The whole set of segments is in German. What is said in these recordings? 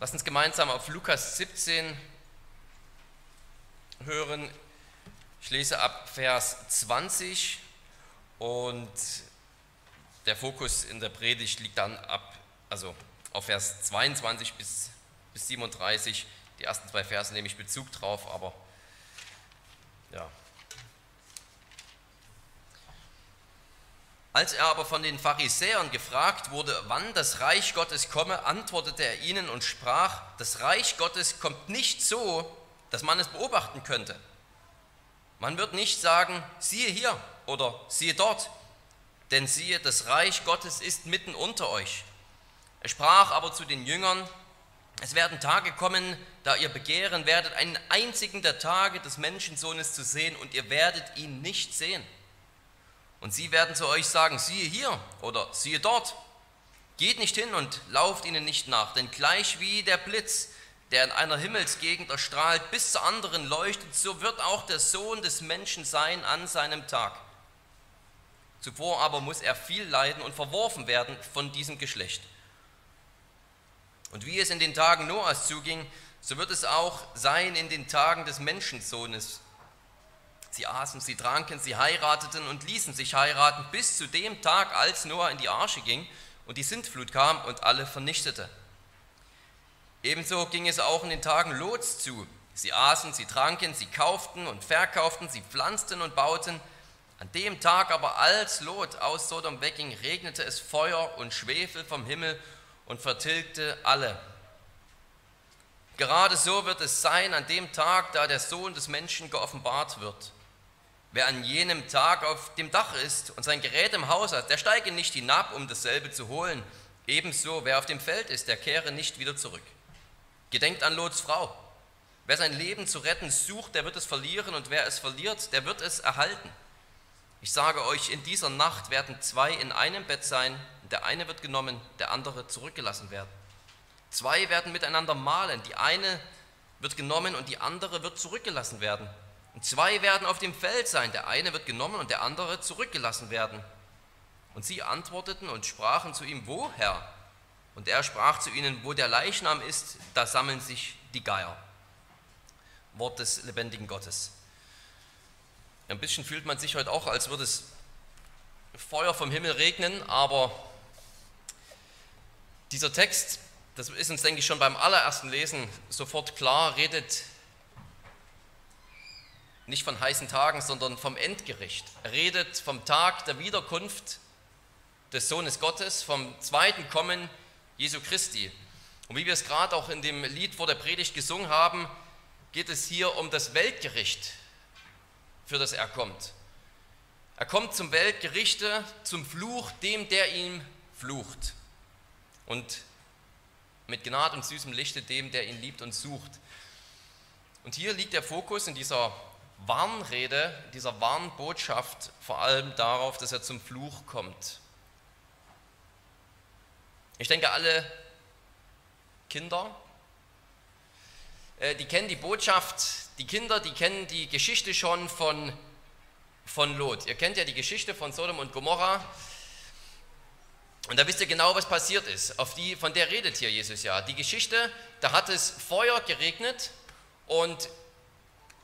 Lass uns gemeinsam auf Lukas 17 hören. Ich lese ab Vers 20 und der Fokus in der Predigt liegt dann ab, also auf Vers 22 bis, bis 37. Die ersten zwei Verse nehme ich Bezug drauf, aber ja, Als er aber von den Pharisäern gefragt wurde, wann das Reich Gottes komme, antwortete er ihnen und sprach, das Reich Gottes kommt nicht so, dass man es beobachten könnte. Man wird nicht sagen, siehe hier oder siehe dort, denn siehe, das Reich Gottes ist mitten unter euch. Er sprach aber zu den Jüngern, es werden Tage kommen, da ihr begehren werdet, einen einzigen der Tage des Menschensohnes zu sehen, und ihr werdet ihn nicht sehen. Und sie werden zu euch sagen, siehe hier oder siehe dort. Geht nicht hin und lauft ihnen nicht nach, denn gleich wie der Blitz, der in einer Himmelsgegend erstrahlt, bis zu anderen leuchtet, so wird auch der Sohn des Menschen sein an seinem Tag. Zuvor aber muss er viel leiden und verworfen werden von diesem Geschlecht. Und wie es in den Tagen Noahs zuging, so wird es auch sein in den Tagen des Menschensohnes. Sie aßen, sie tranken, sie heirateten und ließen sich heiraten bis zu dem Tag, als Noah in die Arche ging und die Sintflut kam und alle vernichtete. Ebenso ging es auch in den Tagen Lots zu. Sie aßen, sie tranken, sie kauften und verkauften, sie pflanzten und bauten. An dem Tag aber, als Lot aus Sodom wegging, regnete es Feuer und Schwefel vom Himmel und vertilgte alle. Gerade so wird es sein an dem Tag, da der Sohn des Menschen geoffenbart wird. Wer an jenem Tag auf dem Dach ist und sein Gerät im Haus hat, der steige nicht hinab, um dasselbe zu holen. Ebenso, wer auf dem Feld ist, der kehre nicht wieder zurück. Gedenkt an Lots Frau. Wer sein Leben zu retten sucht, der wird es verlieren, und wer es verliert, der wird es erhalten. Ich sage euch, in dieser Nacht werden zwei in einem Bett sein, der eine wird genommen, der andere zurückgelassen werden. Zwei werden miteinander malen, die eine wird genommen und die andere wird zurückgelassen werden. Und zwei werden auf dem Feld sein, der eine wird genommen und der andere zurückgelassen werden. Und sie antworteten und sprachen zu ihm, wo, Herr? Und er sprach zu ihnen, wo der Leichnam ist, da sammeln sich die Geier. Wort des lebendigen Gottes. Ein bisschen fühlt man sich heute auch, als würde es Feuer vom Himmel regnen, aber dieser Text, das ist uns, denke ich, schon beim allerersten Lesen sofort klar, redet nicht von heißen Tagen, sondern vom Endgericht. Er redet vom Tag der Wiederkunft des Sohnes Gottes, vom zweiten Kommen Jesu Christi. Und wie wir es gerade auch in dem Lied vor der Predigt gesungen haben, geht es hier um das Weltgericht, für das er kommt. Er kommt zum Weltgerichte, zum Fluch dem, der ihm flucht. Und mit Gnade und süßem Lichte dem, der ihn liebt und sucht. Und hier liegt der Fokus in dieser Warnrede, dieser Warnbotschaft vor allem darauf, dass er zum Fluch kommt. Ich denke, alle Kinder, äh, die kennen die Botschaft, die Kinder, die kennen die Geschichte schon von, von Lot. Ihr kennt ja die Geschichte von Sodom und Gomorra. Und da wisst ihr genau, was passiert ist. Auf die, von der redet hier Jesus ja. Die Geschichte, da hat es Feuer geregnet und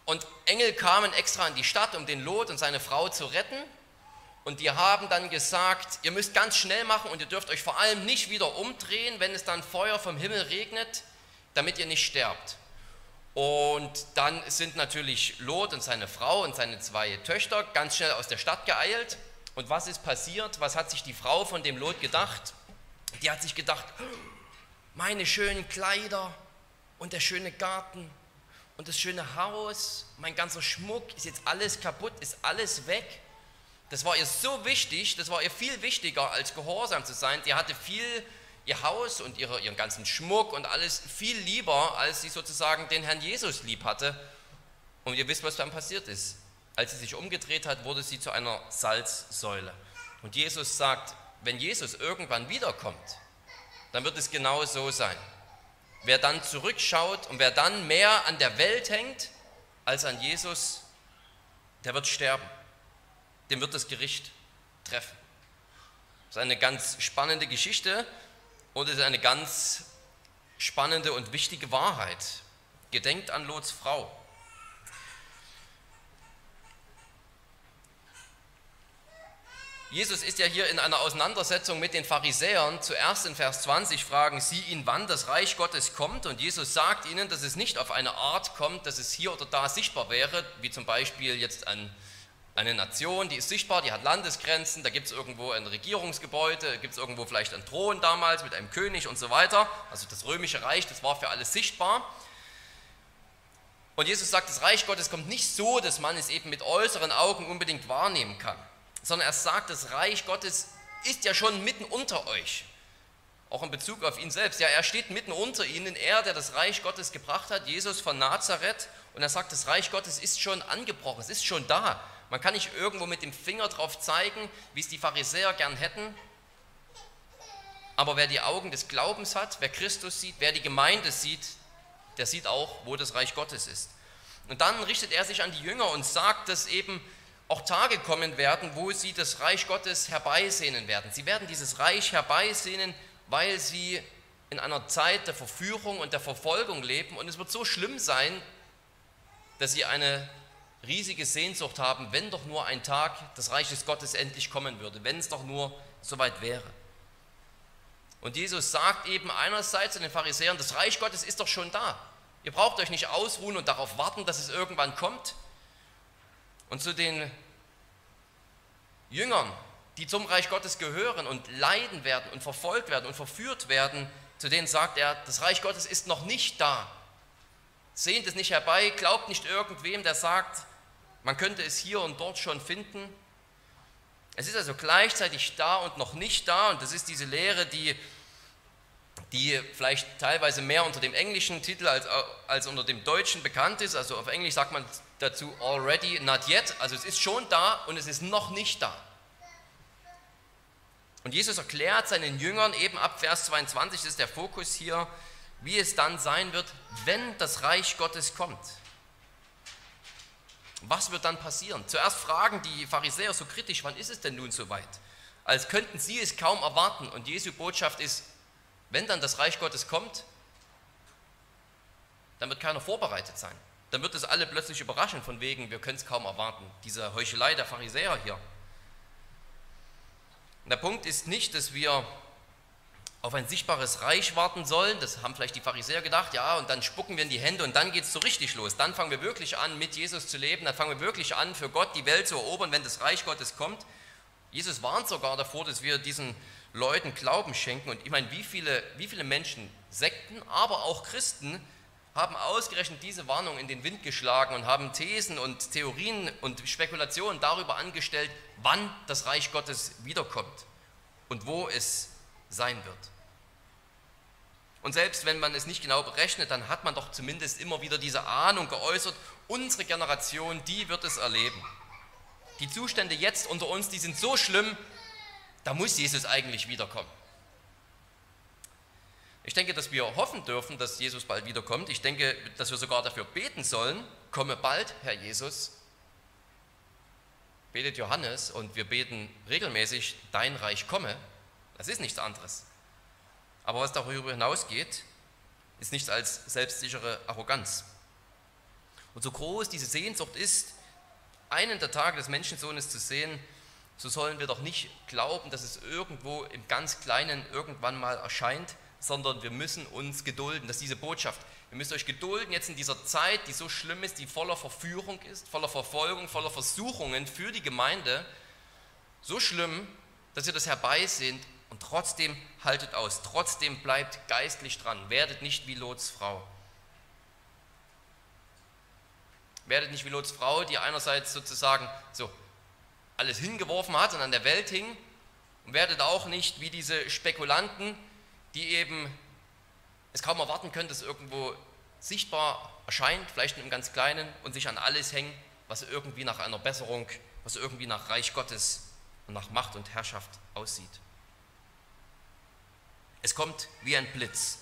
und Engel kamen extra in die Stadt, um den Lot und seine Frau zu retten. Und die haben dann gesagt, ihr müsst ganz schnell machen und ihr dürft euch vor allem nicht wieder umdrehen, wenn es dann Feuer vom Himmel regnet, damit ihr nicht sterbt. Und dann sind natürlich Lot und seine Frau und seine zwei Töchter ganz schnell aus der Stadt geeilt. Und was ist passiert? Was hat sich die Frau von dem Lot gedacht? Die hat sich gedacht, meine schönen Kleider und der schöne Garten und das schöne Haus, mein ganzer Schmuck, ist jetzt alles kaputt, ist alles weg. Das war ihr so wichtig, das war ihr viel wichtiger als gehorsam zu sein. Sie hatte viel ihr Haus und ihre, ihren ganzen Schmuck und alles viel lieber, als sie sozusagen den Herrn Jesus lieb hatte. Und ihr wisst, was dann passiert ist. Als sie sich umgedreht hat, wurde sie zu einer Salzsäule. Und Jesus sagt, wenn Jesus irgendwann wiederkommt, dann wird es genau so sein. Wer dann zurückschaut und wer dann mehr an der Welt hängt als an Jesus, der wird sterben. Dem wird das Gericht treffen. Das ist eine ganz spannende Geschichte und es ist eine ganz spannende und wichtige Wahrheit. Gedenkt an Lots Frau. Jesus ist ja hier in einer Auseinandersetzung mit den Pharisäern. Zuerst in Vers 20 fragen sie ihn, wann das Reich Gottes kommt. Und Jesus sagt ihnen, dass es nicht auf eine Art kommt, dass es hier oder da sichtbar wäre, wie zum Beispiel jetzt ein, eine Nation, die ist sichtbar, die hat Landesgrenzen, da gibt es irgendwo ein Regierungsgebäude, gibt es irgendwo vielleicht einen Thron damals mit einem König und so weiter. Also das römische Reich, das war für alles sichtbar. Und Jesus sagt, das Reich Gottes kommt nicht so, dass man es eben mit äußeren Augen unbedingt wahrnehmen kann sondern er sagt, das Reich Gottes ist ja schon mitten unter euch. Auch in Bezug auf ihn selbst. Ja, er steht mitten unter ihnen, er, der das Reich Gottes gebracht hat, Jesus von Nazareth. Und er sagt, das Reich Gottes ist schon angebrochen, es ist schon da. Man kann nicht irgendwo mit dem Finger drauf zeigen, wie es die Pharisäer gern hätten. Aber wer die Augen des Glaubens hat, wer Christus sieht, wer die Gemeinde sieht, der sieht auch, wo das Reich Gottes ist. Und dann richtet er sich an die Jünger und sagt, dass eben auch Tage kommen werden, wo sie das Reich Gottes herbeisehnen werden. Sie werden dieses Reich herbeisehnen, weil sie in einer Zeit der Verführung und der Verfolgung leben. Und es wird so schlimm sein, dass sie eine riesige Sehnsucht haben, wenn doch nur ein Tag des Reiches Gottes endlich kommen würde, wenn es doch nur soweit wäre. Und Jesus sagt eben einerseits zu den Pharisäern, das Reich Gottes ist doch schon da. Ihr braucht euch nicht ausruhen und darauf warten, dass es irgendwann kommt. Und zu den Jüngern, die zum Reich Gottes gehören und leiden werden und verfolgt werden und verführt werden, zu denen sagt er, das Reich Gottes ist noch nicht da. Sehnt es nicht herbei, glaubt nicht irgendwem, der sagt, man könnte es hier und dort schon finden. Es ist also gleichzeitig da und noch nicht da und das ist diese Lehre, die, die vielleicht teilweise mehr unter dem englischen Titel als, als unter dem deutschen bekannt ist. Also auf Englisch sagt man dazu already, not yet. Also es ist schon da und es ist noch nicht da. Und Jesus erklärt seinen Jüngern eben ab Vers 22, das ist der Fokus hier, wie es dann sein wird, wenn das Reich Gottes kommt. Was wird dann passieren? Zuerst fragen die Pharisäer so kritisch, wann ist es denn nun soweit? Als könnten sie es kaum erwarten. Und Jesu Botschaft ist, wenn dann das Reich Gottes kommt, dann wird keiner vorbereitet sein dann wird es alle plötzlich überraschen, von wegen, wir können es kaum erwarten. Diese Heuchelei der Pharisäer hier. Und der Punkt ist nicht, dass wir auf ein sichtbares Reich warten sollen. Das haben vielleicht die Pharisäer gedacht, ja, und dann spucken wir in die Hände und dann geht es so richtig los. Dann fangen wir wirklich an, mit Jesus zu leben. Dann fangen wir wirklich an, für Gott die Welt zu erobern, wenn das Reich Gottes kommt. Jesus warnt sogar davor, dass wir diesen Leuten Glauben schenken. Und ich meine, wie viele, wie viele Menschen, Sekten, aber auch Christen, haben ausgerechnet diese Warnung in den Wind geschlagen und haben Thesen und Theorien und Spekulationen darüber angestellt, wann das Reich Gottes wiederkommt und wo es sein wird. Und selbst wenn man es nicht genau berechnet, dann hat man doch zumindest immer wieder diese Ahnung geäußert, unsere Generation, die wird es erleben. Die Zustände jetzt unter uns, die sind so schlimm, da muss Jesus eigentlich wiederkommen. Ich denke, dass wir hoffen dürfen, dass Jesus bald wiederkommt. Ich denke, dass wir sogar dafür beten sollen, komme bald, Herr Jesus. Betet Johannes und wir beten regelmäßig, dein Reich komme. Das ist nichts anderes. Aber was darüber hinausgeht, ist nichts als selbstsichere Arroganz. Und so groß diese Sehnsucht ist, einen der Tage des Menschensohnes zu sehen, so sollen wir doch nicht glauben, dass es irgendwo im ganz Kleinen irgendwann mal erscheint, sondern wir müssen uns gedulden. Das ist diese Botschaft. Ihr müsst euch gedulden jetzt in dieser Zeit, die so schlimm ist, die voller Verführung ist, voller Verfolgung, voller Versuchungen für die Gemeinde. So schlimm, dass ihr das herbeisehnt und trotzdem haltet aus. Trotzdem bleibt geistlich dran. Werdet nicht wie Lots Frau. Werdet nicht wie Lots Frau, die einerseits sozusagen so alles hingeworfen hat und an der Welt hing. Und werdet auch nicht wie diese Spekulanten, die eben es kaum erwarten können, dass irgendwo sichtbar erscheint, vielleicht im ganz Kleinen, und sich an alles hängen, was irgendwie nach einer Besserung, was irgendwie nach Reich Gottes und nach Macht und Herrschaft aussieht. Es kommt wie ein Blitz.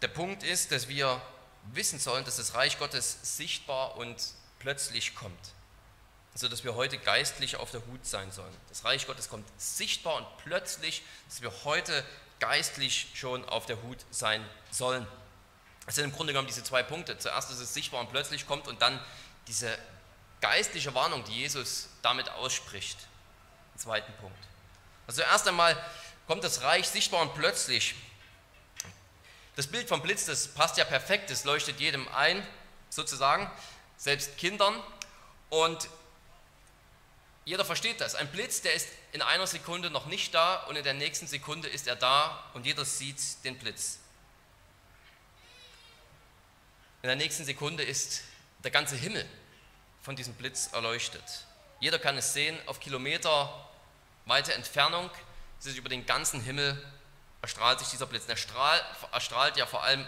Der Punkt ist, dass wir wissen sollen, dass das Reich Gottes sichtbar und plötzlich kommt. Sodass wir heute geistlich auf der Hut sein sollen. Das Reich Gottes kommt sichtbar und plötzlich, dass wir heute geistlich schon auf der Hut sein sollen. Das sind im Grunde genommen diese zwei Punkte. Zuerst, dass es sichtbar und plötzlich kommt und dann diese geistliche Warnung, die Jesus damit ausspricht. Im zweiten Punkt. Also erst einmal kommt das Reich sichtbar und plötzlich. Das Bild vom Blitz, das passt ja perfekt, das leuchtet jedem ein, sozusagen, selbst Kindern. Und jeder versteht das. Ein Blitz, der ist in einer Sekunde noch nicht da und in der nächsten Sekunde ist er da und jeder sieht den Blitz. In der nächsten Sekunde ist der ganze Himmel von diesem Blitz erleuchtet. Jeder kann es sehen auf Kilometer weite Entfernung. Es über den ganzen Himmel erstrahlt sich dieser Blitz. Der Strahl erstrahlt ja vor allem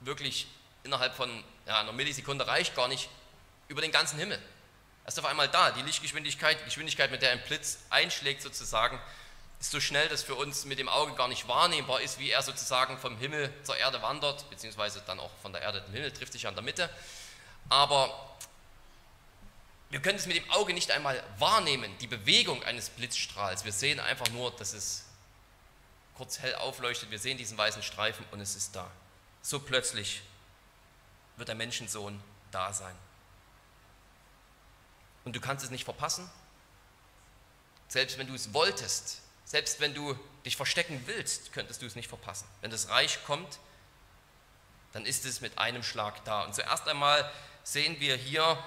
wirklich innerhalb von ja, einer Millisekunde reicht gar nicht über den ganzen Himmel. Er ist auf einmal da. Die Lichtgeschwindigkeit, die Geschwindigkeit, mit der ein Blitz einschlägt sozusagen, ist so schnell, dass für uns mit dem Auge gar nicht wahrnehmbar ist, wie er sozusagen vom Himmel zur Erde wandert, beziehungsweise dann auch von der Erde zum Himmel, trifft sich an der Mitte. Aber wir können es mit dem Auge nicht einmal wahrnehmen, die Bewegung eines Blitzstrahls. Wir sehen einfach nur, dass es kurz hell aufleuchtet, wir sehen diesen weißen Streifen und es ist da. So plötzlich wird der Menschensohn da sein und du kannst es nicht verpassen. Selbst wenn du es wolltest, selbst wenn du dich verstecken willst, könntest du es nicht verpassen. Wenn das Reich kommt, dann ist es mit einem Schlag da. Und zuerst einmal sehen wir hier,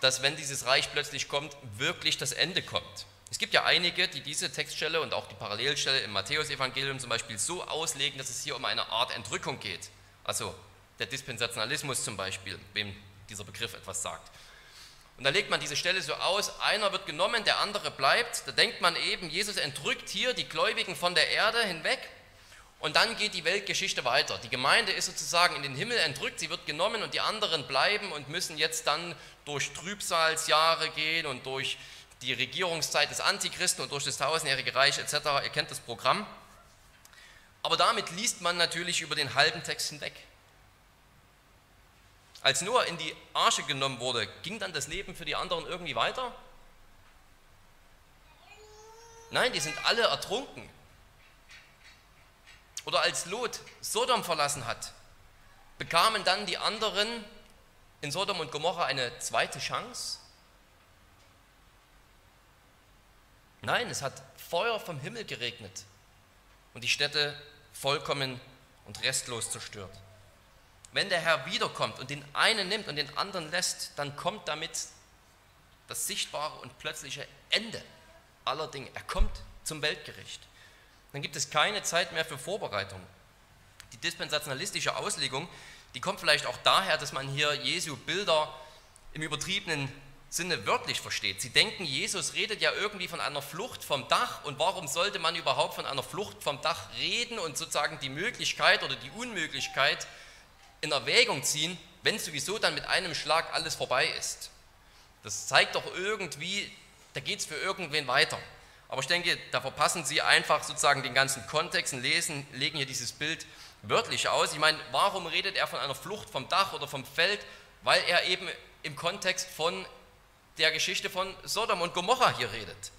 dass wenn dieses Reich plötzlich kommt, wirklich das Ende kommt. Es gibt ja einige, die diese Textstelle und auch die Parallelstelle im Matthäusevangelium zum Beispiel so auslegen, dass es hier um eine Art Entrückung geht. Also der Dispensationalismus zum Beispiel, wem dieser Begriff etwas sagt. Und da legt man diese Stelle so aus, einer wird genommen, der andere bleibt. Da denkt man eben, Jesus entrückt hier die Gläubigen von der Erde hinweg und dann geht die Weltgeschichte weiter. Die Gemeinde ist sozusagen in den Himmel entrückt, sie wird genommen und die anderen bleiben und müssen jetzt dann durch Trübsalsjahre gehen und durch die Regierungszeit des Antichristen und durch das tausendjährige Reich etc. Ihr kennt das Programm. Aber damit liest man natürlich über den halben Text hinweg. Als Noah in die Arche genommen wurde, ging dann das Leben für die anderen irgendwie weiter? Nein, die sind alle ertrunken. Oder als Lot Sodom verlassen hat, bekamen dann die anderen in Sodom und Gomorra eine zweite Chance? Nein, es hat Feuer vom Himmel geregnet und die Städte vollkommen und restlos zerstört. Wenn der Herr wiederkommt und den einen nimmt und den anderen lässt, dann kommt damit das sichtbare und plötzliche Ende aller Dinge. Er kommt zum Weltgericht. Dann gibt es keine Zeit mehr für Vorbereitung. Die dispensationalistische Auslegung, die kommt vielleicht auch daher, dass man hier Jesu Bilder im übertriebenen Sinne wörtlich versteht. Sie denken, Jesus redet ja irgendwie von einer Flucht vom Dach und warum sollte man überhaupt von einer Flucht vom Dach reden und sozusagen die Möglichkeit oder die Unmöglichkeit in Erwägung ziehen, wenn sowieso dann mit einem Schlag alles vorbei ist. Das zeigt doch irgendwie, da geht es für irgendwen weiter. Aber ich denke, da verpassen Sie einfach sozusagen den ganzen Kontext und lesen, legen hier dieses Bild wörtlich aus. Ich meine, warum redet er von einer Flucht vom Dach oder vom Feld? Weil er eben im Kontext von der Geschichte von Sodom und Gomorra hier redet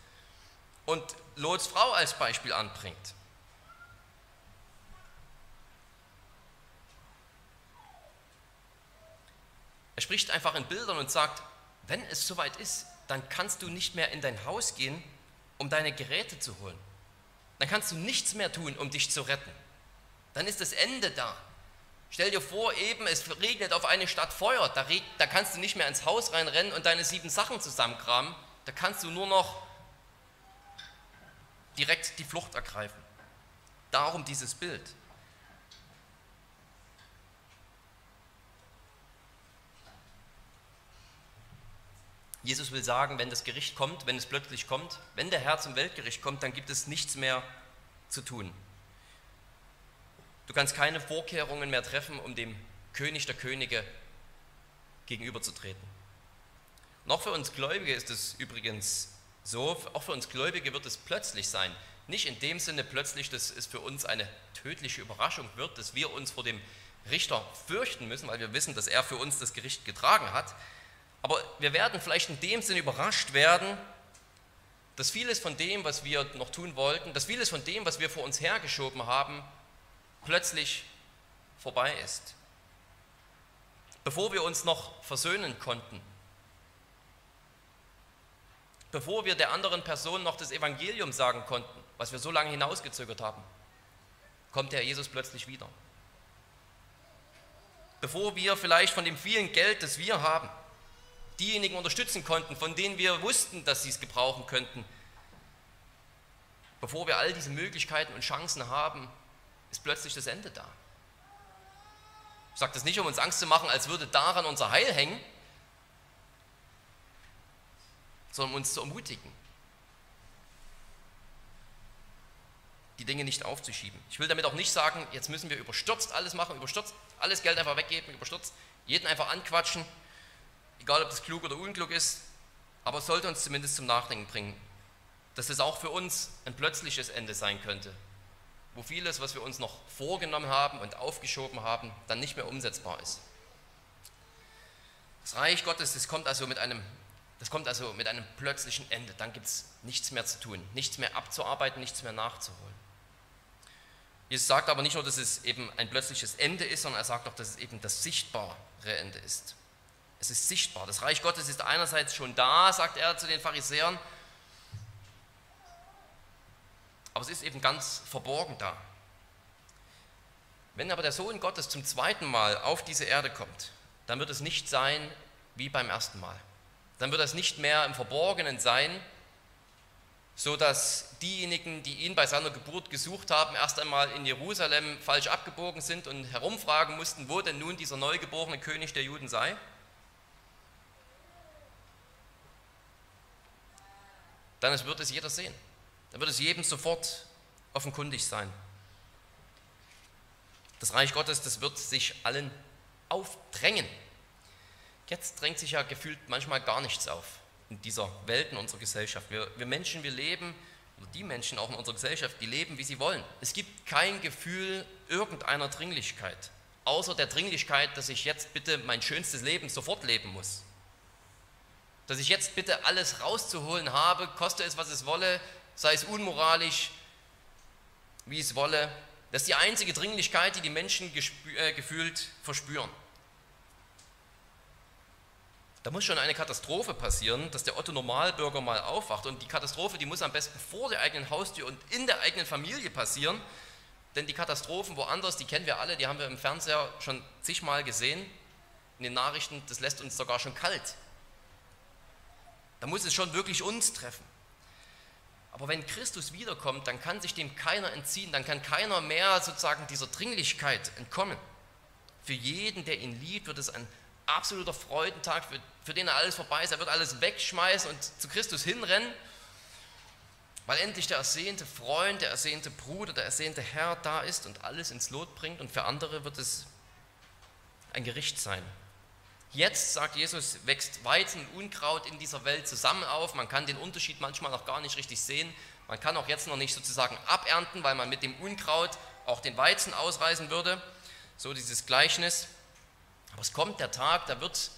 und Lots Frau als Beispiel anbringt. Er spricht einfach in Bildern und sagt, wenn es soweit ist, dann kannst du nicht mehr in dein Haus gehen, um deine Geräte zu holen. Dann kannst du nichts mehr tun, um dich zu retten. Dann ist das Ende da. Stell dir vor, eben es regnet auf eine Stadt Feuer. Da, da kannst du nicht mehr ins Haus reinrennen und deine sieben Sachen zusammenkramen. Da kannst du nur noch direkt die Flucht ergreifen. Darum dieses Bild. Jesus will sagen, wenn das Gericht kommt, wenn es plötzlich kommt, wenn der Herr zum Weltgericht kommt, dann gibt es nichts mehr zu tun. Du kannst keine Vorkehrungen mehr treffen, um dem König der Könige gegenüberzutreten. Auch für uns Gläubige ist es übrigens so, auch für uns Gläubige wird es plötzlich sein. Nicht in dem Sinne plötzlich, dass es für uns eine tödliche Überraschung wird, dass wir uns vor dem Richter fürchten müssen, weil wir wissen, dass er für uns das Gericht getragen hat, Aber wir werden vielleicht in dem Sinne überrascht werden, dass vieles von dem, was wir noch tun wollten, dass vieles von dem, was wir vor uns hergeschoben haben, plötzlich vorbei ist. Bevor wir uns noch versöhnen konnten, bevor wir der anderen Person noch das Evangelium sagen konnten, was wir so lange hinausgezögert haben, kommt der Jesus plötzlich wieder. Bevor wir vielleicht von dem vielen Geld, das wir haben, diejenigen unterstützen konnten, von denen wir wussten, dass sie es gebrauchen könnten, bevor wir all diese Möglichkeiten und Chancen haben, ist plötzlich das Ende da. Ich sage das nicht, um uns Angst zu machen, als würde daran unser Heil hängen, sondern um uns zu ermutigen, die Dinge nicht aufzuschieben. Ich will damit auch nicht sagen, jetzt müssen wir überstürzt alles machen, überstürzt alles Geld einfach weggeben, überstürzt jeden einfach anquatschen, egal ob das klug oder unklug ist, aber sollte uns zumindest zum Nachdenken bringen, dass es auch für uns ein plötzliches Ende sein könnte, wo vieles, was wir uns noch vorgenommen haben und aufgeschoben haben, dann nicht mehr umsetzbar ist. Das Reich Gottes, das kommt also mit einem, das kommt also mit einem plötzlichen Ende. Dann gibt es nichts mehr zu tun, nichts mehr abzuarbeiten, nichts mehr nachzuholen. Jesus sagt aber nicht nur, dass es eben ein plötzliches Ende ist, sondern er sagt auch, dass es eben das sichtbare Ende ist. Es ist sichtbar. Das Reich Gottes ist einerseits schon da, sagt er zu den Pharisäern, aber es ist eben ganz verborgen da. Wenn aber der Sohn Gottes zum zweiten Mal auf diese Erde kommt, dann wird es nicht sein wie beim ersten Mal. Dann wird es nicht mehr im Verborgenen sein, so dass diejenigen, die ihn bei seiner Geburt gesucht haben, erst einmal in Jerusalem falsch abgebogen sind und herumfragen mussten, wo denn nun dieser neugeborene König der Juden sei. Dann wird es jeder sehen. Dann wird es jedem sofort offenkundig sein. Das Reich Gottes, das wird sich allen aufdrängen. Jetzt drängt sich ja gefühlt manchmal gar nichts auf in dieser Welt, in unserer Gesellschaft. Wir, wir Menschen, wir leben, oder die Menschen auch in unserer Gesellschaft, die leben, wie sie wollen. Es gibt kein Gefühl irgendeiner Dringlichkeit, außer der Dringlichkeit, dass ich jetzt bitte mein schönstes Leben sofort leben muss dass ich jetzt bitte alles rauszuholen habe, koste es, was es wolle, sei es unmoralisch, wie es wolle. Das ist die einzige Dringlichkeit, die die Menschen äh, gefühlt verspüren. Da muss schon eine Katastrophe passieren, dass der Otto Normalbürger mal aufwacht. Und die Katastrophe, die muss am besten vor der eigenen Haustür und in der eigenen Familie passieren. Denn die Katastrophen woanders, die kennen wir alle, die haben wir im Fernseher schon zigmal gesehen. In den Nachrichten, das lässt uns sogar schon kalt. Da muss es schon wirklich uns treffen. Aber wenn Christus wiederkommt, dann kann sich dem keiner entziehen, dann kann keiner mehr sozusagen dieser Dringlichkeit entkommen. Für jeden, der ihn liebt, wird es ein absoluter Freudentag, für, für den er alles vorbei ist. Er wird alles wegschmeißen und zu Christus hinrennen, weil endlich der ersehnte Freund, der ersehnte Bruder, der ersehnte Herr da ist und alles ins Lot bringt. Und für andere wird es ein Gericht sein. Jetzt, sagt Jesus, wächst Weizen und Unkraut in dieser Welt zusammen auf. Man kann den Unterschied manchmal noch gar nicht richtig sehen. Man kann auch jetzt noch nicht sozusagen abernten, weil man mit dem Unkraut auch den Weizen ausreißen würde. So dieses Gleichnis. Aber es kommt der Tag, da wird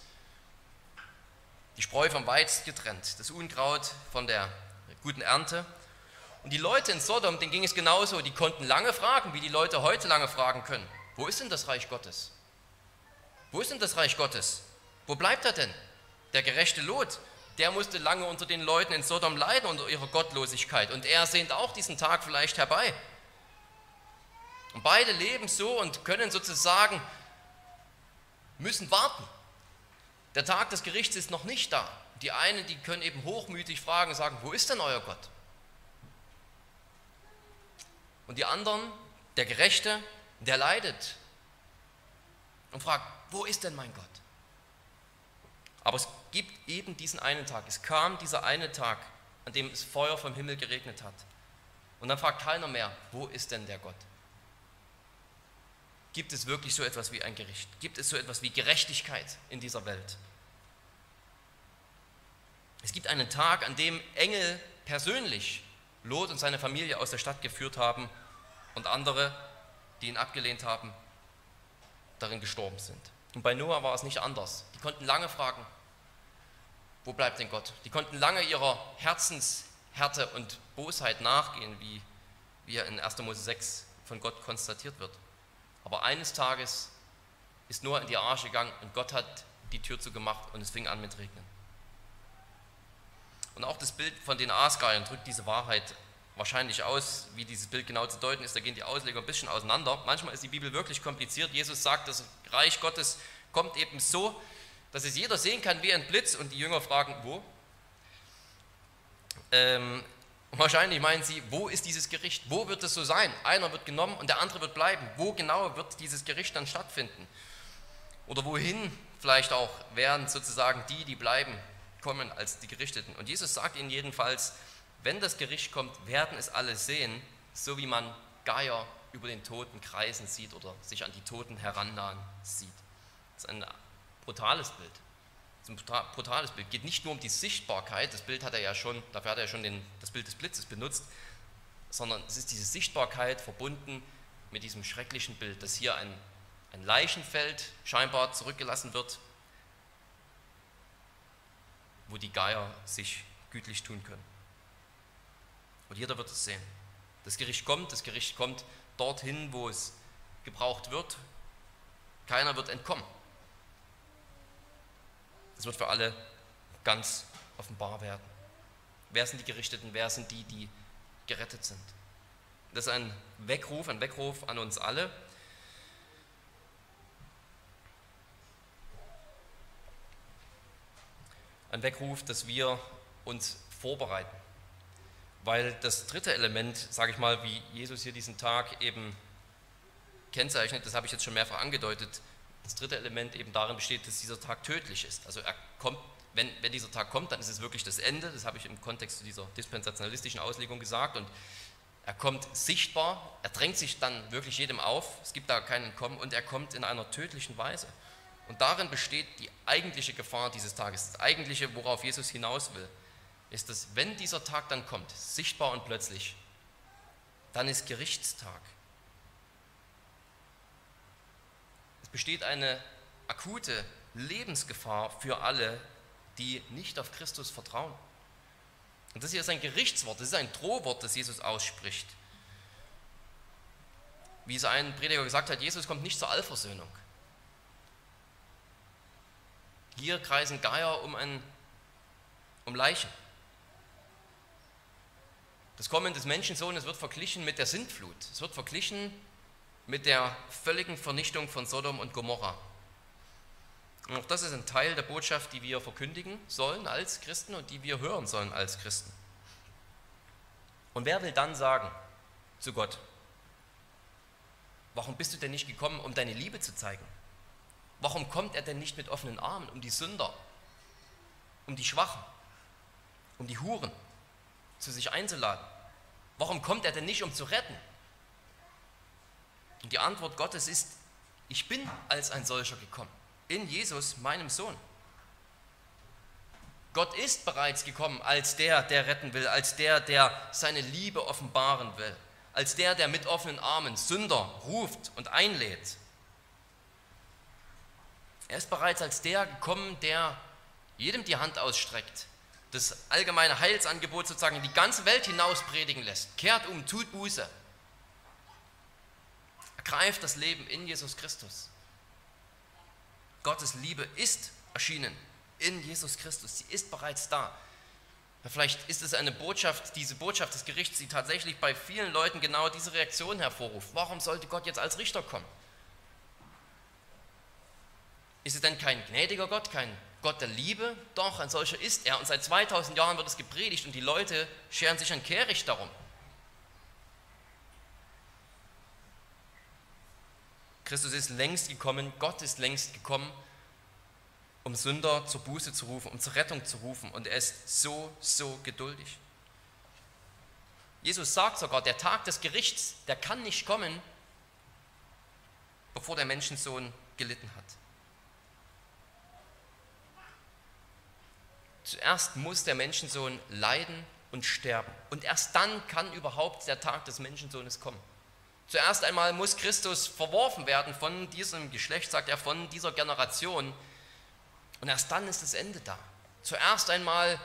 die Spreu vom Weizen getrennt, das Unkraut von der guten Ernte. Und die Leute in Sodom, denen ging es genauso. Die konnten lange fragen, wie die Leute heute lange fragen können. Wo ist denn das Reich Gottes? Wo ist denn das Reich Gottes? Wo bleibt er denn? Der gerechte Lot, der musste lange unter den Leuten in Sodom leiden, unter ihrer Gottlosigkeit. Und er sehnt auch diesen Tag vielleicht herbei. Und beide leben so und können sozusagen, müssen warten. Der Tag des Gerichts ist noch nicht da. Die einen, die können eben hochmütig fragen, sagen, wo ist denn euer Gott? Und die anderen, der Gerechte, der leidet und fragt, wo ist denn mein Gott? Aber es gibt eben diesen einen Tag. Es kam dieser eine Tag, an dem es Feuer vom Himmel geregnet hat. Und dann fragt keiner mehr, wo ist denn der Gott? Gibt es wirklich so etwas wie ein Gericht? Gibt es so etwas wie Gerechtigkeit in dieser Welt? Es gibt einen Tag, an dem Engel persönlich Lot und seine Familie aus der Stadt geführt haben und andere, die ihn abgelehnt haben, darin gestorben sind. Und bei Noah war es nicht anders. Die konnten lange fragen, wo bleibt denn Gott? Die konnten lange ihrer Herzenshärte und Bosheit nachgehen, wie, wie in 1. Mose 6 von Gott konstatiert wird. Aber eines Tages ist Noah in die Arche gegangen und Gott hat die Tür zugemacht und es fing an mit Regnen. Und auch das Bild von den Aasgeiern drückt diese Wahrheit wahrscheinlich aus, wie dieses Bild genau zu deuten ist. Da gehen die Ausleger ein bisschen auseinander. Manchmal ist die Bibel wirklich kompliziert. Jesus sagt, das Reich Gottes kommt eben so, dass es jeder sehen kann wie ein Blitz und die Jünger fragen, wo? Ähm, wahrscheinlich meinen sie, wo ist dieses Gericht? Wo wird es so sein? Einer wird genommen und der andere wird bleiben. Wo genau wird dieses Gericht dann stattfinden? Oder wohin vielleicht auch werden sozusagen die, die bleiben, kommen als die Gerichteten? Und Jesus sagt ihnen jedenfalls, wenn das Gericht kommt, werden es alle sehen, so wie man Geier über den Toten kreisen sieht oder sich an die Toten herannahen sieht. Das ist ein brutales Bild. Das ist ein brutales Bild. Es geht nicht nur um die Sichtbarkeit, das Bild hat er ja schon, dafür hat er ja schon den, das Bild des Blitzes benutzt, sondern es ist diese Sichtbarkeit verbunden mit diesem schrecklichen Bild, dass hier ein, ein Leichenfeld scheinbar zurückgelassen wird, wo die Geier sich gütlich tun können. Und jeder wird es sehen. Das Gericht kommt, das Gericht kommt dorthin, wo es gebraucht wird. Keiner wird entkommen. Es wird für alle ganz offenbar werden. Wer sind die Gerichteten? Wer sind die, die gerettet sind? Das ist ein Weckruf, ein Weckruf an uns alle. Ein Weckruf, dass wir uns vorbereiten. Weil das dritte Element, sage ich mal, wie Jesus hier diesen Tag eben kennzeichnet, das habe ich jetzt schon mehrfach angedeutet, das dritte Element eben darin besteht, dass dieser Tag tödlich ist. Also er kommt, wenn, wenn dieser Tag kommt, dann ist es wirklich das Ende. Das habe ich im Kontext dieser dispensationalistischen Auslegung gesagt. Und er kommt sichtbar, er drängt sich dann wirklich jedem auf. Es gibt da keinen Kommen und er kommt in einer tödlichen Weise. Und darin besteht die eigentliche Gefahr dieses Tages. Das eigentliche, worauf Jesus hinaus will, ist, dass wenn dieser Tag dann kommt, sichtbar und plötzlich, dann ist Gerichtstag. Es besteht eine akute Lebensgefahr für alle, die nicht auf Christus vertrauen. Und das hier ist ein Gerichtswort, das ist ein Drohwort, das Jesus ausspricht. Wie es ein Prediger gesagt hat, Jesus kommt nicht zur Allversöhnung. Hier kreisen Geier um, ein, um Leichen. Das Kommen des Menschensohnes wird verglichen mit der Sintflut. Es wird verglichen mit der völligen Vernichtung von Sodom und Gomorra. Und auch das ist ein Teil der Botschaft, die wir verkündigen sollen als Christen und die wir hören sollen als Christen. Und wer will dann sagen zu Gott, warum bist du denn nicht gekommen, um deine Liebe zu zeigen? Warum kommt er denn nicht mit offenen Armen um die Sünder, um die Schwachen, um die Huren zu sich einzuladen? Warum kommt er denn nicht, um zu retten? Und die Antwort Gottes ist, ich bin als ein solcher gekommen, in Jesus, meinem Sohn. Gott ist bereits gekommen als der, der retten will, als der, der seine Liebe offenbaren will, als der, der mit offenen Armen Sünder ruft und einlädt. Er ist bereits als der gekommen, der jedem die Hand ausstreckt, das allgemeine Heilsangebot sozusagen in die ganze Welt hinaus predigen lässt. Kehrt um, tut Buße. Ergreift das Leben in Jesus Christus. Gottes Liebe ist erschienen in Jesus Christus. Sie ist bereits da. Vielleicht ist es eine Botschaft, diese Botschaft des Gerichts, die tatsächlich bei vielen Leuten genau diese Reaktion hervorruft. Warum sollte Gott jetzt als Richter kommen? Ist es denn kein gnädiger Gott, kein Gott der Liebe? Doch, ein solcher ist er. Und seit 2000 Jahren wird es gepredigt und die Leute scheren sich ein Kehricht darum. Christus ist längst gekommen, Gott ist längst gekommen, um Sünder zur Buße zu rufen, um zur Rettung zu rufen. Und er ist so, so geduldig. Jesus sagt sogar, der Tag des Gerichts, der kann nicht kommen, bevor der Menschensohn gelitten hat. Zuerst muss der Menschensohn leiden und sterben. Und erst dann kann überhaupt der Tag des Menschensohnes kommen. Zuerst einmal muss Christus verworfen werden von diesem Geschlecht, sagt er, von dieser Generation. Und erst dann ist das Ende da. Zuerst einmal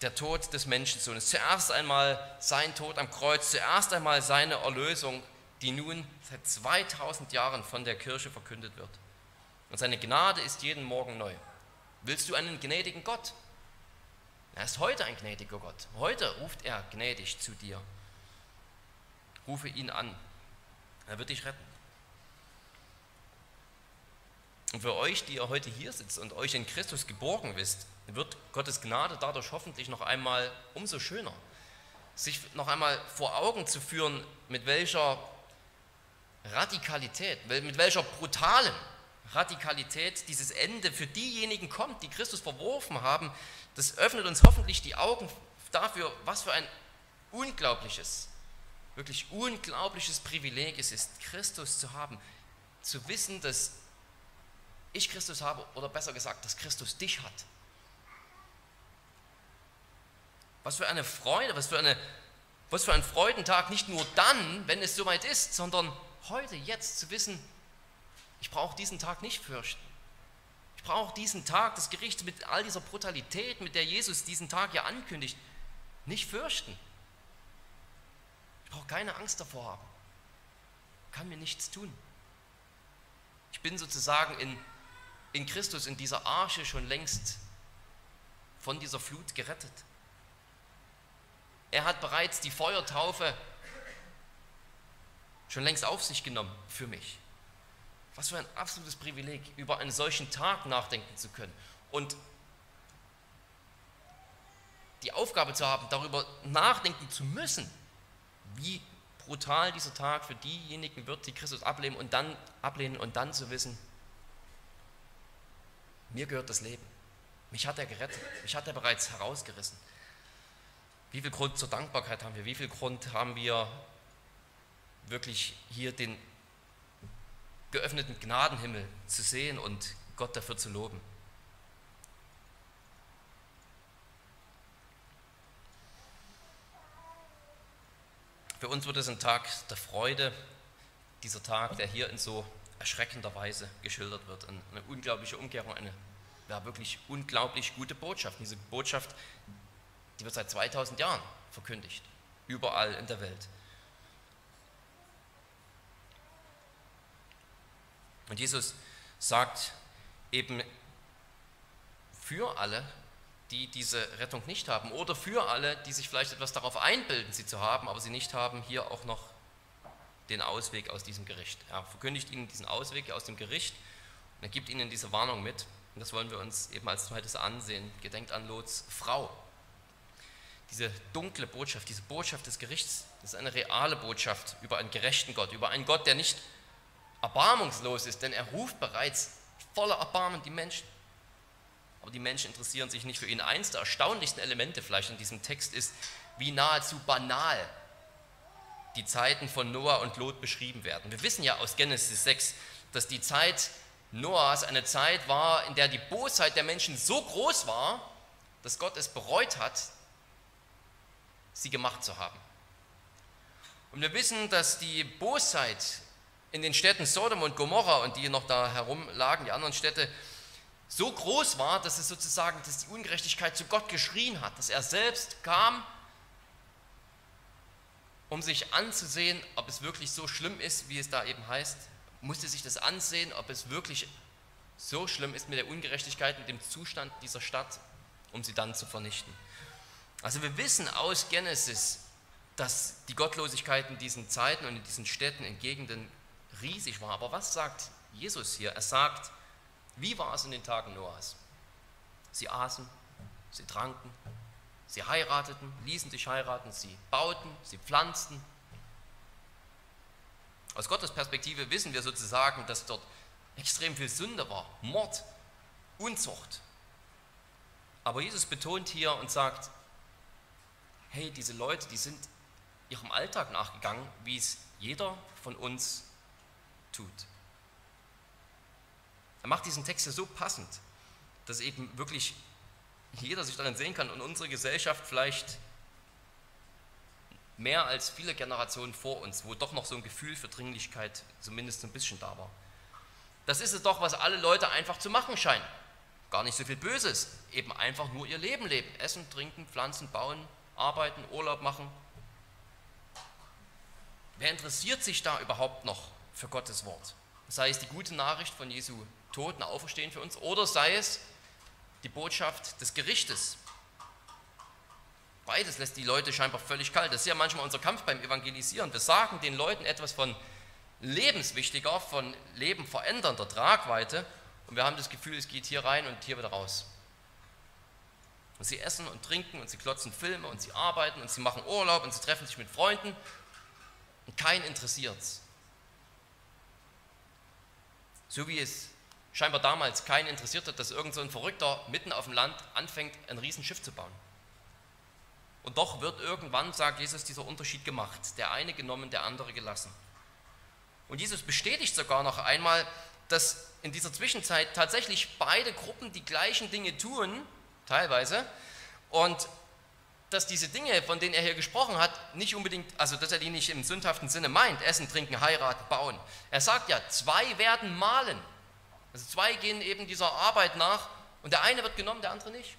der Tod des Menschensohnes, zuerst einmal sein Tod am Kreuz, zuerst einmal seine Erlösung, die nun seit 2000 Jahren von der Kirche verkündet wird. Und seine Gnade ist jeden Morgen neu. Willst du einen gnädigen Gott? Er ist heute ein gnädiger Gott. Heute ruft er gnädig zu dir. Rufe ihn an. Er wird dich retten. Und für euch, die ihr heute hier sitzt und euch in Christus geborgen wisst, wird Gottes Gnade dadurch hoffentlich noch einmal umso schöner. Sich noch einmal vor Augen zu führen, mit welcher Radikalität, mit welcher brutalen Radikalität dieses Ende für diejenigen kommt, die Christus verworfen haben, das öffnet uns hoffentlich die Augen dafür, was für ein unglaubliches, wirklich unglaubliches Privileg es ist, Christus zu haben, zu wissen, dass ich Christus habe oder besser gesagt, dass Christus dich hat. Was für eine Freude, was für, eine, was für ein Freudentag, nicht nur dann, wenn es soweit ist, sondern heute, jetzt zu wissen, ich brauche diesen Tag nicht fürchten. Ich brauche diesen Tag des Gerichts mit all dieser Brutalität, mit der Jesus diesen Tag ja ankündigt, nicht fürchten. Ich brauche keine Angst davor haben. Kann mir nichts tun. Ich bin sozusagen in, in Christus, in dieser Arche schon längst von dieser Flut gerettet. Er hat bereits die Feuertaufe schon längst auf sich genommen für mich. Was für ein absolutes Privileg, über einen solchen Tag nachdenken zu können und die Aufgabe zu haben, darüber nachdenken zu müssen, wie brutal dieser Tag für diejenigen wird, die Christus ablehnen und dann ablehnen und dann zu wissen, mir gehört das Leben. Mich hat er gerettet, mich hat er bereits herausgerissen. Wie viel Grund zur Dankbarkeit haben wir? Wie viel Grund haben wir wirklich hier den geöffneten Gnadenhimmel zu sehen und Gott dafür zu loben. Für uns wird es ein Tag der Freude, dieser Tag, der hier in so erschreckender Weise geschildert wird. Eine unglaubliche Umkehrung, eine ja, wirklich unglaublich gute Botschaft. Diese Botschaft, die wird seit 2000 Jahren verkündigt, überall in der Welt. Und Jesus sagt eben für alle, die diese Rettung nicht haben oder für alle, die sich vielleicht etwas darauf einbilden, sie zu haben, aber sie nicht haben, hier auch noch den Ausweg aus diesem Gericht. Er verkündigt ihnen diesen Ausweg aus dem Gericht und er gibt ihnen diese Warnung mit. Und das wollen wir uns eben als zweites ansehen. Gedenkt an Lots Frau. Diese dunkle Botschaft, diese Botschaft des Gerichts, das ist eine reale Botschaft über einen gerechten Gott, über einen Gott, der nicht erbarmungslos ist, denn er ruft bereits voller Erbarmen die Menschen. Aber die Menschen interessieren sich nicht für ihn. Eins der erstaunlichsten Elemente vielleicht in diesem Text ist, wie nahezu banal die Zeiten von Noah und Lot beschrieben werden. Wir wissen ja aus Genesis 6, dass die Zeit Noahs eine Zeit war, in der die Bosheit der Menschen so groß war, dass Gott es bereut hat, sie gemacht zu haben. Und wir wissen, dass die Bosheit in den Städten Sodom und Gomorra und die noch da herum lagen, die anderen Städte, so groß war, dass es sozusagen, dass die Ungerechtigkeit zu Gott geschrien hat, dass er selbst kam, um sich anzusehen, ob es wirklich so schlimm ist, wie es da eben heißt, musste sich das ansehen, ob es wirklich so schlimm ist mit der Ungerechtigkeit, mit dem Zustand dieser Stadt, um sie dann zu vernichten. Also wir wissen aus Genesis, dass die Gottlosigkeit in diesen Zeiten und in diesen Städten, in Gegenden riesig war. Aber was sagt Jesus hier? Er sagt, wie war es in den Tagen Noahs? Sie aßen, sie tranken, sie heirateten, ließen sich heiraten, sie bauten, sie pflanzten. Aus Gottes Perspektive wissen wir sozusagen, dass dort extrem viel Sünde war, Mord, Unzucht. Aber Jesus betont hier und sagt, hey, diese Leute, die sind ihrem Alltag nachgegangen, wie es jeder von uns tut. Er macht diesen Text ja so passend, dass eben wirklich jeder sich darin sehen kann und unsere Gesellschaft vielleicht mehr als viele Generationen vor uns, wo doch noch so ein Gefühl für Dringlichkeit zumindest ein bisschen da war. Das ist es doch, was alle Leute einfach zu machen scheinen. gar nicht so viel Böses, eben einfach nur ihr Leben leben. Essen, trinken, pflanzen, bauen, arbeiten, Urlaub machen. Wer interessiert sich da überhaupt noch für Gottes Wort? Sei es die gute Nachricht von Jesu Toten Auferstehen für uns oder sei es die Botschaft des Gerichtes. Beides lässt die Leute scheinbar völlig kalt. Das ist ja manchmal unser Kampf beim Evangelisieren. Wir sagen den Leuten etwas von lebenswichtiger, von lebenverändernder Tragweite und wir haben das Gefühl, es geht hier rein und hier wieder raus. Und sie essen und trinken und sie klotzen Filme und sie arbeiten und sie machen Urlaub und sie treffen sich mit Freunden und keinen interessiert es. So wie es scheinbar damals keinen interessiert hat, dass irgend so ein Verrückter mitten auf dem Land anfängt, ein Riesenschiff zu bauen. Und doch wird irgendwann, sagt Jesus, dieser Unterschied gemacht. Der eine genommen, der andere gelassen. Und Jesus bestätigt sogar noch einmal, dass in dieser Zwischenzeit tatsächlich beide Gruppen die gleichen Dinge tun, teilweise, und dass diese Dinge, von denen er hier gesprochen hat, nicht unbedingt, also dass er die nicht im sündhaften Sinne meint, essen, trinken, heiraten, bauen. Er sagt ja, zwei werden malen. Also zwei gehen eben dieser Arbeit nach und der eine wird genommen, der andere nicht.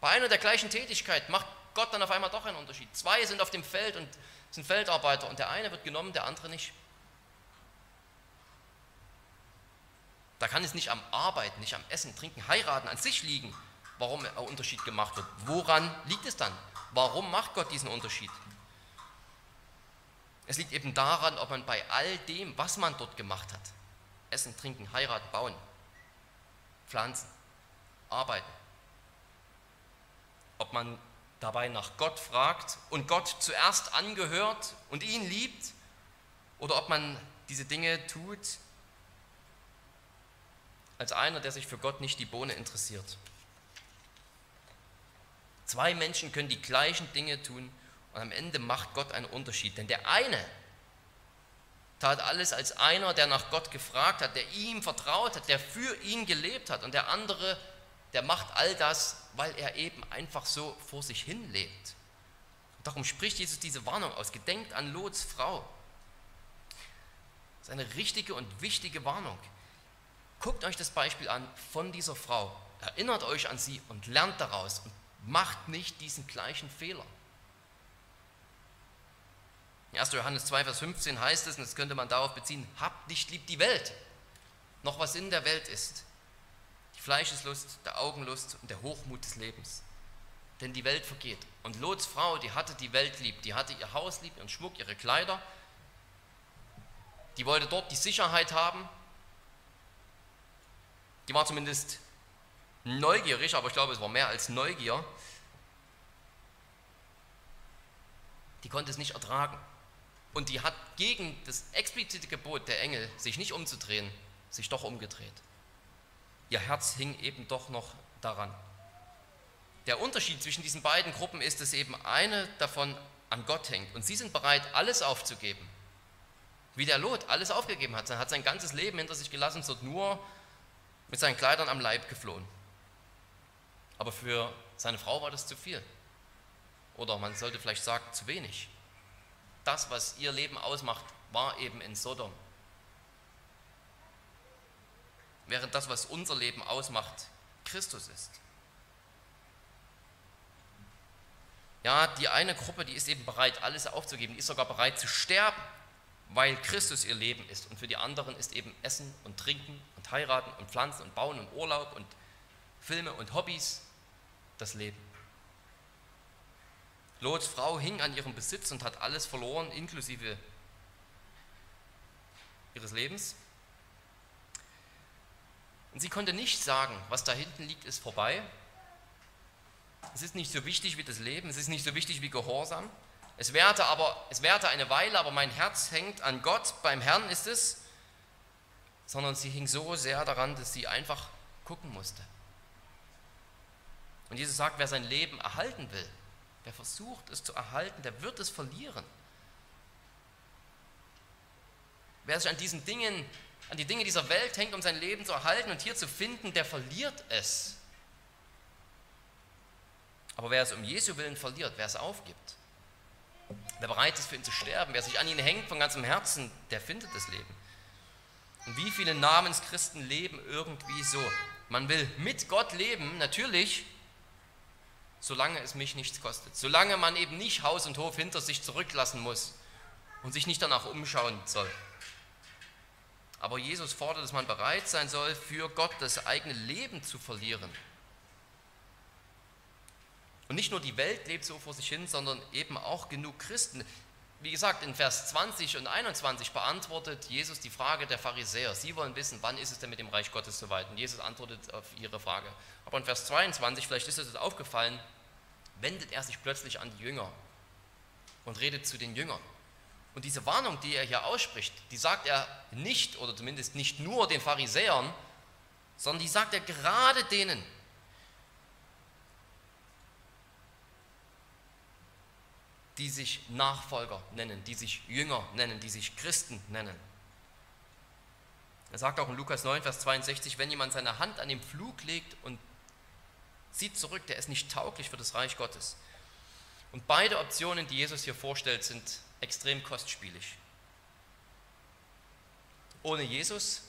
Bei einer der gleichen Tätigkeit macht Gott dann auf einmal doch einen Unterschied. Zwei sind auf dem Feld und sind Feldarbeiter und der eine wird genommen, der andere nicht. Da kann es nicht am Arbeiten, nicht am Essen, Trinken, Heiraten an sich liegen, warum ein Unterschied gemacht wird. Woran liegt es dann? Warum macht Gott diesen Unterschied? Es liegt eben daran, ob man bei all dem, was man dort gemacht hat, Essen, Trinken, Heiraten, Bauen, Pflanzen, Arbeiten, ob man dabei nach Gott fragt und Gott zuerst angehört und ihn liebt, oder ob man diese Dinge tut als einer, der sich für Gott nicht die Bohne interessiert. Zwei Menschen können die gleichen Dinge tun und am Ende macht Gott einen Unterschied. Denn der eine tat alles als einer, der nach Gott gefragt hat, der ihm vertraut hat, der für ihn gelebt hat. Und der andere, der macht all das, weil er eben einfach so vor sich hin lebt. Und darum spricht Jesus diese Warnung aus. Gedenkt an Lots Frau. Das ist eine richtige und wichtige Warnung. Guckt euch das Beispiel an von dieser Frau. Erinnert euch an sie und lernt daraus und macht nicht diesen gleichen Fehler. In 1. Johannes 2, Vers 15 heißt es, und das könnte man darauf beziehen, habt nicht lieb die Welt, noch was in der Welt ist. Die Fleischeslust, der Augenlust und der Hochmut des Lebens. Denn die Welt vergeht. Und Lots Frau, die hatte die Welt lieb, die hatte ihr Haus lieb, ihren Schmuck, ihre Kleider. Die wollte dort die Sicherheit haben, die war zumindest neugierig, aber ich glaube, es war mehr als Neugier. Die konnte es nicht ertragen. Und die hat gegen das explizite Gebot der Engel, sich nicht umzudrehen, sich doch umgedreht. Ihr Herz hing eben doch noch daran. Der Unterschied zwischen diesen beiden Gruppen ist, dass eben eine davon an Gott hängt und sie sind bereit, alles aufzugeben. Wie der Lot alles aufgegeben hat. Er hat sein ganzes Leben hinter sich gelassen, und nur mit seinen Kleidern am Leib geflohen. Aber für seine Frau war das zu viel. Oder man sollte vielleicht sagen, zu wenig. Das, was ihr Leben ausmacht, war eben in Sodom. Während das, was unser Leben ausmacht, Christus ist. Ja, die eine Gruppe, die ist eben bereit, alles aufzugeben, die ist sogar bereit zu sterben, weil Christus ihr Leben ist. Und für die anderen ist eben Essen und Trinken und heiraten und pflanzen und bauen und Urlaub und Filme und Hobbys das Leben. Lots Frau hing an ihrem Besitz und hat alles verloren, inklusive ihres Lebens. Und sie konnte nicht sagen, was da hinten liegt, ist vorbei. Es ist nicht so wichtig wie das Leben, es ist nicht so wichtig wie Gehorsam. Es währte, aber, es währte eine Weile, aber mein Herz hängt an Gott, beim Herrn ist es sondern sie hing so sehr daran, dass sie einfach gucken musste. Und Jesus sagt, wer sein Leben erhalten will, wer versucht es zu erhalten, der wird es verlieren. Wer sich an diesen Dingen, an die Dinge dieser Welt hängt, um sein Leben zu erhalten und hier zu finden, der verliert es. Aber wer es um Jesu Willen verliert, wer es aufgibt, wer bereit ist für ihn zu sterben, wer sich an ihn hängt von ganzem Herzen, der findet das Leben. Und wie viele Namenschristen leben irgendwie so? Man will mit Gott leben, natürlich, solange es mich nichts kostet. Solange man eben nicht Haus und Hof hinter sich zurücklassen muss und sich nicht danach umschauen soll. Aber Jesus fordert, dass man bereit sein soll, für Gott das eigene Leben zu verlieren. Und nicht nur die Welt lebt so vor sich hin, sondern eben auch genug Christen. Wie gesagt, in Vers 20 und 21 beantwortet Jesus die Frage der Pharisäer. Sie wollen wissen, wann ist es denn mit dem Reich Gottes soweit? Und Jesus antwortet auf ihre Frage. Aber in Vers 22, vielleicht ist es aufgefallen, wendet er sich plötzlich an die Jünger und redet zu den Jüngern. Und diese Warnung, die er hier ausspricht, die sagt er nicht, oder zumindest nicht nur den Pharisäern, sondern die sagt er gerade denen, die sich Nachfolger nennen, die sich Jünger nennen, die sich Christen nennen. Er sagt auch in Lukas 9, Vers 62, wenn jemand seine Hand an den Flug legt und zieht zurück, der ist nicht tauglich für das Reich Gottes. Und beide Optionen, die Jesus hier vorstellt, sind extrem kostspielig. Ohne Jesus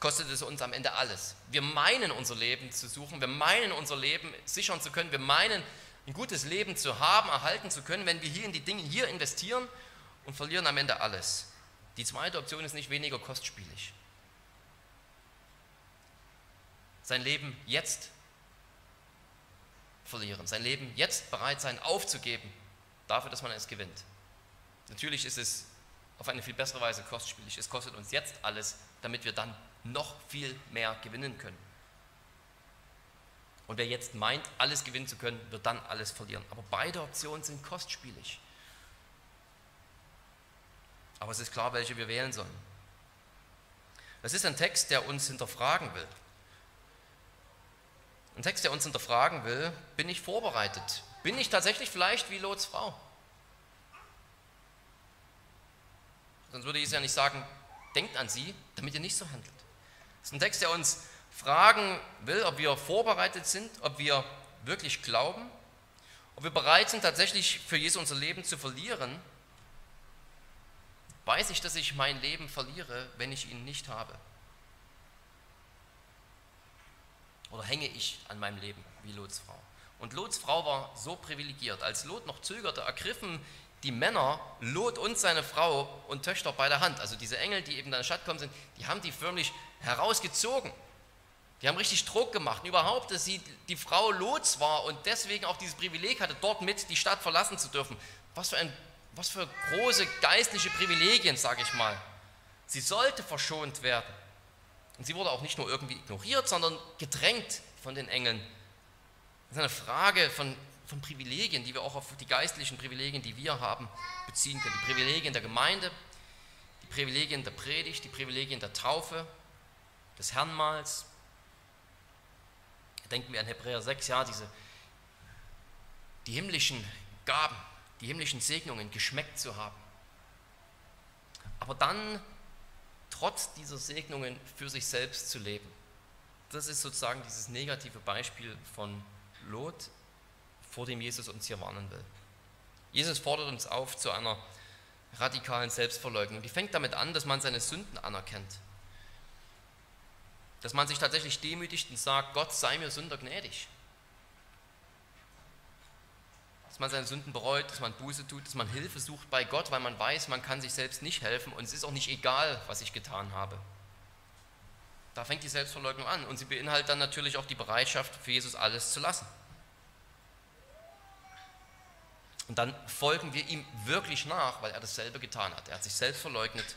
kostet es uns am Ende alles. Wir meinen unser Leben zu suchen, wir meinen unser Leben sichern zu können, wir meinen ein gutes Leben zu haben, erhalten zu können, wenn wir hier in die Dinge hier investieren und verlieren am Ende alles. Die zweite Option ist nicht weniger kostspielig. Sein Leben jetzt verlieren, sein Leben jetzt bereit sein aufzugeben, dafür, dass man es gewinnt. Natürlich ist es auf eine viel bessere Weise kostspielig. Es kostet uns jetzt alles, damit wir dann noch viel mehr gewinnen können. Und wer jetzt meint, alles gewinnen zu können, wird dann alles verlieren. Aber beide Optionen sind kostspielig. Aber es ist klar, welche wir wählen sollen. Das ist ein Text, der uns hinterfragen will. Ein Text, der uns hinterfragen will, bin ich vorbereitet? Bin ich tatsächlich vielleicht wie Lots Frau? Sonst würde Jesus ja nicht sagen, denkt an sie, damit ihr nicht so handelt. Das ist ein Text, der uns fragen will, ob wir vorbereitet sind, ob wir wirklich glauben, ob wir bereit sind, tatsächlich für Jesus unser Leben zu verlieren. Weiß ich, dass ich mein Leben verliere, wenn ich ihn nicht habe? Oder hänge ich an meinem Leben wie Lots Frau? Und Lots Frau war so privilegiert. Als Lot noch zögerte, ergriffen die Männer Lot und seine Frau und Töchter bei der Hand. Also diese Engel, die eben in der Stadt kommen sind, die haben die förmlich herausgezogen die haben richtig Druck gemacht. Und überhaupt, dass sie die Frau Lots war und deswegen auch dieses Privileg hatte, dort mit die Stadt verlassen zu dürfen. Was für, ein, was für große geistliche Privilegien, sage ich mal. Sie sollte verschont werden. Und sie wurde auch nicht nur irgendwie ignoriert, sondern gedrängt von den Engeln. Das ist eine Frage von, von Privilegien, die wir auch auf die geistlichen Privilegien, die wir haben, beziehen können. Die Privilegien der Gemeinde, die Privilegien der Predigt, die Privilegien der Taufe, des Herrnmahls, Denken wir an Hebräer 6, ja, diese, die himmlischen Gaben, die himmlischen Segnungen geschmeckt zu haben. Aber dann trotz dieser Segnungen für sich selbst zu leben. Das ist sozusagen dieses negative Beispiel von Lot, vor dem Jesus uns hier warnen will. Jesus fordert uns auf zu einer radikalen Selbstverleugnung. Die fängt damit an, dass man seine Sünden anerkennt. Dass man sich tatsächlich demütigt und sagt, Gott sei mir Sünder gnädig. Dass man seine Sünden bereut, dass man Buße tut, dass man Hilfe sucht bei Gott, weil man weiß, man kann sich selbst nicht helfen und es ist auch nicht egal, was ich getan habe. Da fängt die Selbstverleugnung an und sie beinhaltet dann natürlich auch die Bereitschaft, für Jesus alles zu lassen. Und dann folgen wir ihm wirklich nach, weil er dasselbe getan hat. Er hat sich selbst verleugnet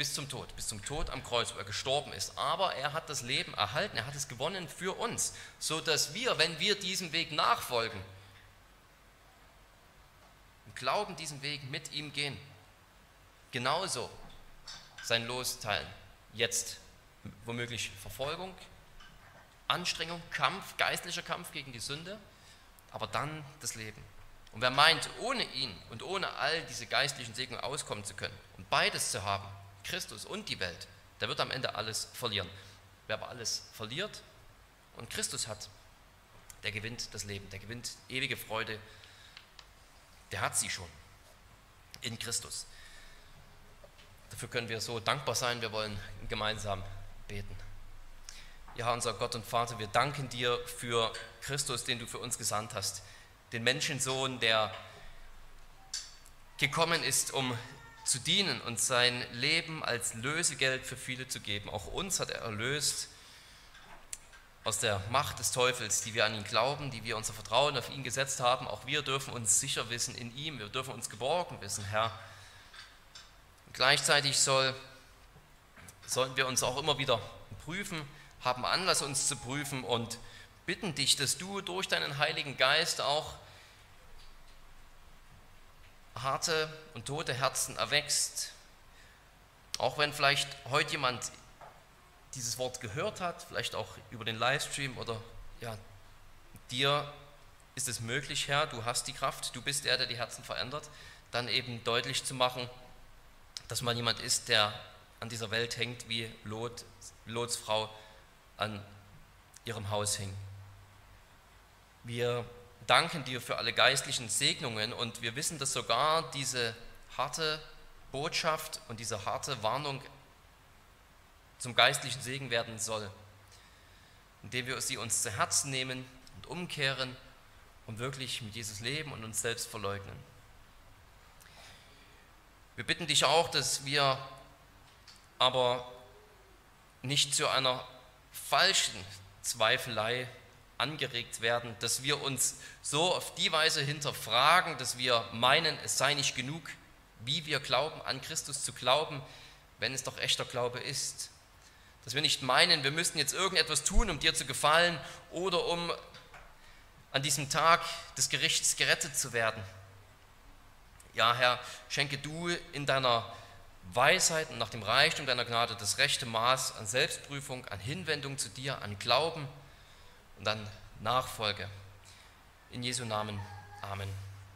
bis zum Tod, bis zum Tod am Kreuz, wo er gestorben ist. Aber er hat das Leben erhalten, er hat es gewonnen für uns, so dass wir, wenn wir diesem Weg nachfolgen, im Glauben diesen Weg mit ihm gehen, genauso sein Los teilen. Jetzt womöglich Verfolgung, Anstrengung, Kampf, geistlicher Kampf gegen die Sünde, aber dann das Leben. Und wer meint, ohne ihn und ohne all diese geistlichen Segnungen auskommen zu können und beides zu haben, Christus und die Welt, der wird am Ende alles verlieren. Wer aber alles verliert und Christus hat, der gewinnt das Leben, der gewinnt ewige Freude, der hat sie schon in Christus. Dafür können wir so dankbar sein, wir wollen gemeinsam beten. Ja, unser Gott und Vater, wir danken dir für Christus, den du für uns gesandt hast, den Menschensohn, der gekommen ist, um zu dienen und sein Leben als Lösegeld für viele zu geben. Auch uns hat er erlöst aus der Macht des Teufels, die wir an ihn glauben, die wir unser Vertrauen auf ihn gesetzt haben. Auch wir dürfen uns sicher wissen in ihm, wir dürfen uns geborgen wissen, Herr. Und gleichzeitig soll, sollen wir uns auch immer wieder prüfen, haben Anlass uns zu prüfen und bitten dich, dass du durch deinen Heiligen Geist auch harte und tote Herzen erwächst. Auch wenn vielleicht heute jemand dieses Wort gehört hat, vielleicht auch über den Livestream oder ja, dir ist es möglich, Herr, du hast die Kraft, du bist der, der die Herzen verändert, dann eben deutlich zu machen, dass man jemand ist, der an dieser Welt hängt, wie Lot, Lots Frau an ihrem Haus hing. Wir danken dir für alle geistlichen Segnungen und wir wissen, dass sogar diese harte Botschaft und diese harte Warnung zum geistlichen Segen werden soll, indem wir sie uns zu Herzen nehmen und umkehren und wirklich mit Jesus leben und uns selbst verleugnen. Wir bitten dich auch, dass wir aber nicht zu einer falschen Zweifelei angeregt werden, dass wir uns so auf die Weise hinterfragen, dass wir meinen, es sei nicht genug, wie wir glauben, an Christus zu glauben, wenn es doch echter Glaube ist. Dass wir nicht meinen, wir müssten jetzt irgendetwas tun, um dir zu gefallen oder um an diesem Tag des Gerichts gerettet zu werden. Ja, Herr, schenke du in deiner Weisheit und nach dem Reichtum deiner Gnade das rechte Maß an Selbstprüfung, an Hinwendung zu dir, an Glauben und an Nachfolge. In Jesu Namen. Amen.